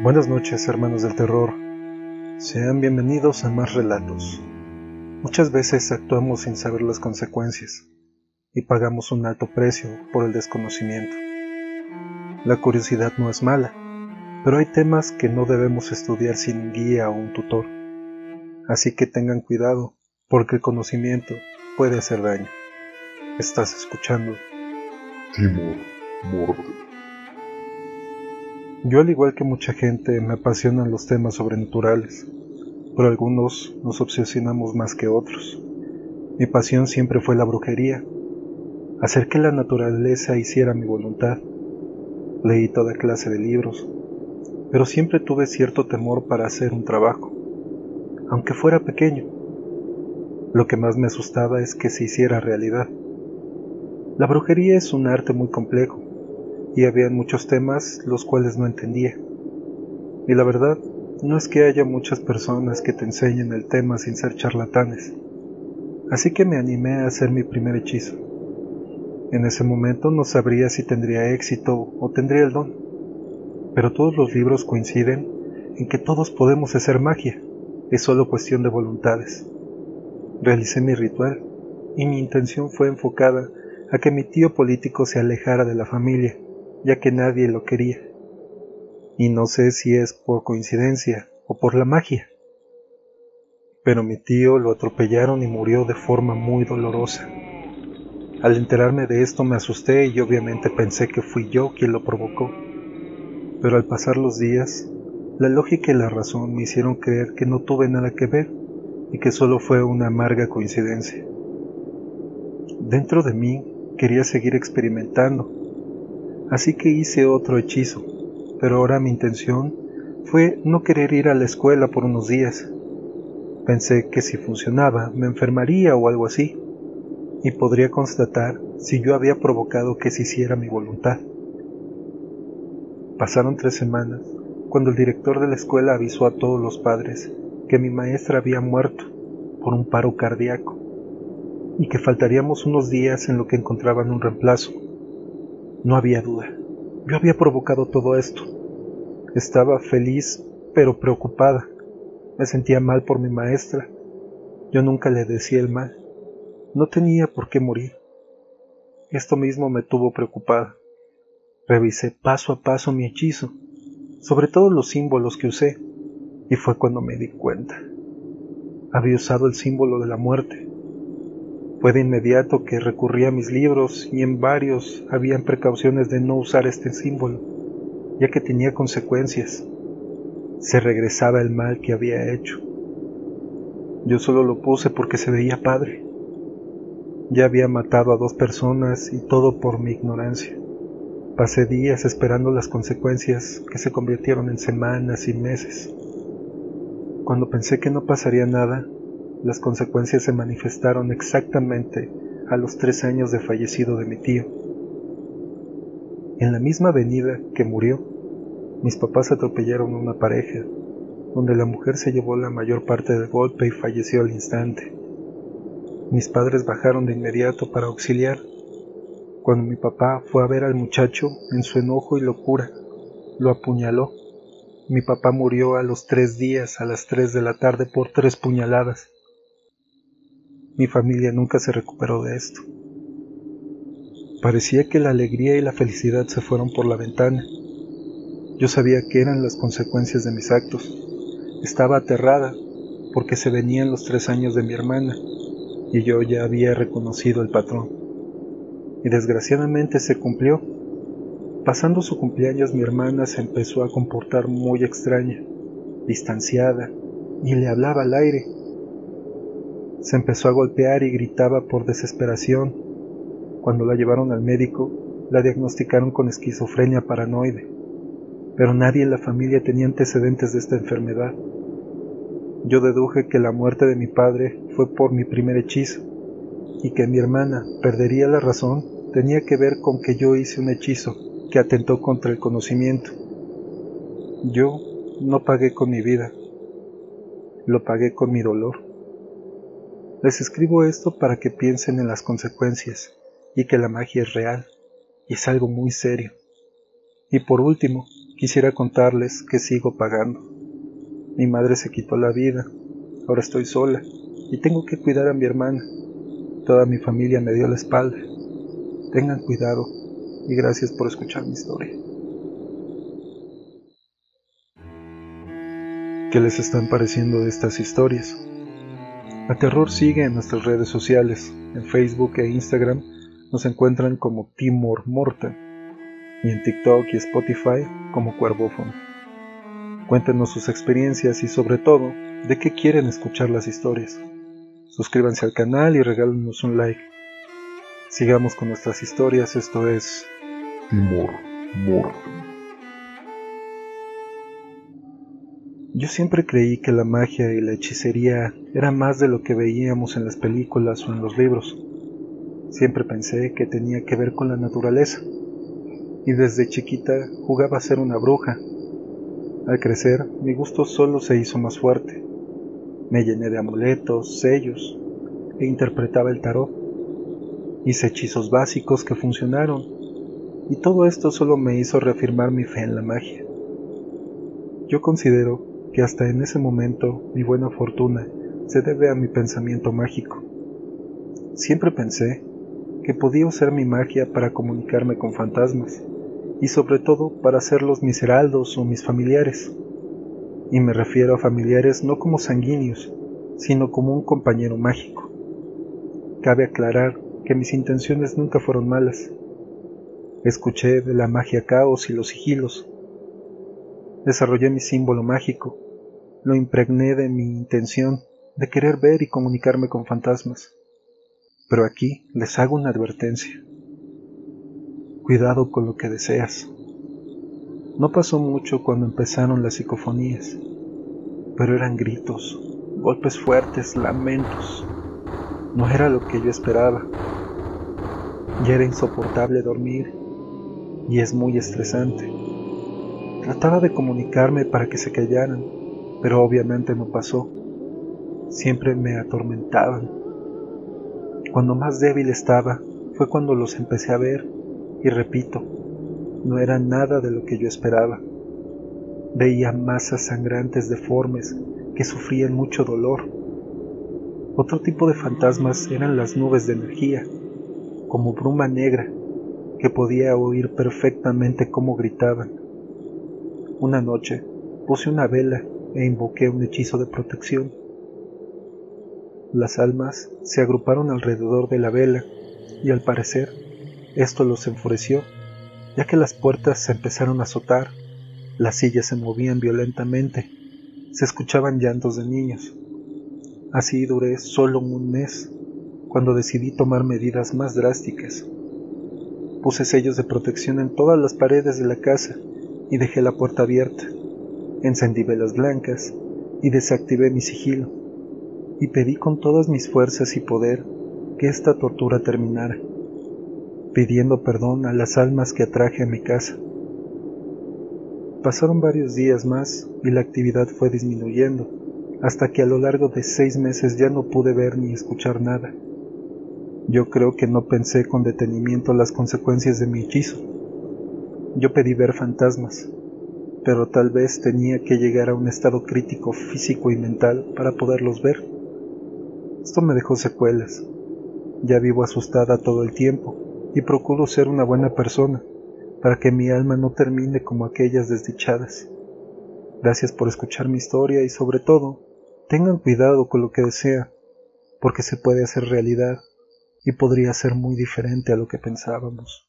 Buenas noches, hermanos del terror. Sean bienvenidos a más relatos. Muchas veces actuamos sin saber las consecuencias y pagamos un alto precio por el desconocimiento. La curiosidad no es mala, pero hay temas que no debemos estudiar sin guía o un tutor. Así que tengan cuidado, porque el conocimiento puede hacer daño. Estás escuchando. Timor Morde. Yo al igual que mucha gente me apasionan los temas sobrenaturales, pero algunos nos obsesionamos más que otros. Mi pasión siempre fue la brujería, hacer que la naturaleza hiciera mi voluntad. Leí toda clase de libros, pero siempre tuve cierto temor para hacer un trabajo, aunque fuera pequeño. Lo que más me asustaba es que se hiciera realidad. La brujería es un arte muy complejo, y había muchos temas los cuales no entendía. Y la verdad, no es que haya muchas personas que te enseñen el tema sin ser charlatanes. Así que me animé a hacer mi primer hechizo. En ese momento no sabría si tendría éxito o tendría el don, pero todos los libros coinciden en que todos podemos hacer magia, es solo cuestión de voluntades. Realicé mi ritual y mi intención fue enfocada a que mi tío político se alejara de la familia ya que nadie lo quería. Y no sé si es por coincidencia o por la magia. Pero mi tío lo atropellaron y murió de forma muy dolorosa. Al enterarme de esto me asusté y obviamente pensé que fui yo quien lo provocó. Pero al pasar los días, la lógica y la razón me hicieron creer que no tuve nada que ver y que solo fue una amarga coincidencia. Dentro de mí quería seguir experimentando así que hice otro hechizo, pero ahora mi intención fue no querer ir a la escuela por unos días. Pensé que si funcionaba me enfermaría o algo así, y podría constatar si yo había provocado que se hiciera mi voluntad. Pasaron tres semanas cuando el director de la escuela avisó a todos los padres que mi maestra había muerto por un paro cardíaco y que faltaríamos unos días en lo que encontraban un reemplazo. No había duda. Yo había provocado todo esto. Estaba feliz, pero preocupada. Me sentía mal por mi maestra. Yo nunca le decía el mal. No tenía por qué morir. Esto mismo me tuvo preocupada. Revisé paso a paso mi hechizo, sobre todo los símbolos que usé, y fue cuando me di cuenta. Había usado el símbolo de la muerte. Fue de inmediato que recurrí a mis libros y en varios habían precauciones de no usar este símbolo, ya que tenía consecuencias. Se regresaba el mal que había hecho. Yo solo lo puse porque se veía padre. Ya había matado a dos personas y todo por mi ignorancia. Pasé días esperando las consecuencias que se convirtieron en semanas y meses. Cuando pensé que no pasaría nada, las consecuencias se manifestaron exactamente a los tres años de fallecido de mi tío. En la misma avenida que murió, mis papás atropellaron a una pareja, donde la mujer se llevó la mayor parte del golpe y falleció al instante. Mis padres bajaron de inmediato para auxiliar. Cuando mi papá fue a ver al muchacho, en su enojo y locura, lo apuñaló. Mi papá murió a los tres días a las tres de la tarde por tres puñaladas. Mi familia nunca se recuperó de esto. Parecía que la alegría y la felicidad se fueron por la ventana. Yo sabía que eran las consecuencias de mis actos. Estaba aterrada porque se venían los tres años de mi hermana y yo ya había reconocido el patrón. Y desgraciadamente se cumplió. Pasando su cumpleaños mi hermana se empezó a comportar muy extraña, distanciada, y le hablaba al aire se empezó a golpear y gritaba por desesperación. Cuando la llevaron al médico, la diagnosticaron con esquizofrenia paranoide, pero nadie en la familia tenía antecedentes de esta enfermedad. Yo deduje que la muerte de mi padre fue por mi primer hechizo, y que mi hermana perdería la razón tenía que ver con que yo hice un hechizo que atentó contra el conocimiento. Yo no pagué con mi vida, lo pagué con mi dolor. Les escribo esto para que piensen en las consecuencias y que la magia es real y es algo muy serio. Y por último, Quisiera contarles que sigo pagando. Mi madre se quitó la vida, ahora estoy sola y tengo que cuidar a mi hermana. Toda mi familia me dio la espalda. Tengan cuidado y gracias por escuchar mi historia. ¿Qué les están pareciendo de estas historias? A Terror sigue en nuestras redes sociales. En Facebook e Instagram nos encuentran como Timor Morta y en TikTok y Spotify como Cuervófono. Cuéntenos sus experiencias y sobre todo, de qué quieren escuchar las historias. Suscríbanse al canal y regálenos un like. Sigamos con nuestras historias, esto es Timor Morta. Yo siempre creí que la magia y la hechicería era más de lo que veíamos en las películas o en los libros. Siempre pensé que tenía que ver con la naturaleza. Y desde chiquita jugaba a ser una bruja. Al crecer, mi gusto solo se hizo más fuerte. Me llené de amuletos, sellos, e interpretaba el tarot. Hice hechizos básicos que funcionaron, y todo esto solo me hizo reafirmar mi fe en la magia. Yo considero que hasta en ese momento mi buena fortuna se debe a mi pensamiento mágico. Siempre pensé que podía usar mi magia para comunicarme con fantasmas y sobre todo para hacerlos mis heraldos o mis familiares. Y me refiero a familiares no como sanguíneos, sino como un compañero mágico. Cabe aclarar que mis intenciones nunca fueron malas. Escuché de la magia caos y los sigilos, Desarrollé mi símbolo mágico, lo impregné de mi intención de querer ver y comunicarme con fantasmas. Pero aquí les hago una advertencia. Cuidado con lo que deseas. No pasó mucho cuando empezaron las psicofonías, pero eran gritos, golpes fuertes, lamentos. No era lo que yo esperaba. Ya era insoportable dormir y es muy estresante. Trataba de comunicarme para que se callaran, pero obviamente no pasó. Siempre me atormentaban. Cuando más débil estaba fue cuando los empecé a ver, y repito, no era nada de lo que yo esperaba. Veía masas sangrantes deformes que sufrían mucho dolor. Otro tipo de fantasmas eran las nubes de energía, como bruma negra, que podía oír perfectamente cómo gritaban. Una noche puse una vela e invoqué un hechizo de protección. Las almas se agruparon alrededor de la vela y al parecer esto los enfureció, ya que las puertas se empezaron a azotar, las sillas se movían violentamente, se escuchaban llantos de niños. Así duré solo un mes, cuando decidí tomar medidas más drásticas. Puse sellos de protección en todas las paredes de la casa y dejé la puerta abierta. Encendí velas blancas y desactivé mi sigilo y pedí con todas mis fuerzas y poder que esta tortura terminara, pidiendo perdón a las almas que atraje a mi casa. Pasaron varios días más y la actividad fue disminuyendo, hasta que a lo largo de seis meses ya no pude ver ni escuchar nada. Yo creo que no pensé con detenimiento las consecuencias de mi hechizo yo pedí ver fantasmas, pero tal vez tenía que llegar a un estado crítico físico y mental para poderlos ver. Esto me dejó secuelas. Ya vivo asustada todo el tiempo y procuro ser una buena persona para que mi alma no termine como aquellas desdichadas. Gracias por escuchar mi historia y sobre todo, tengan cuidado con lo que desea, porque se puede hacer realidad y podría ser muy diferente a lo que pensábamos.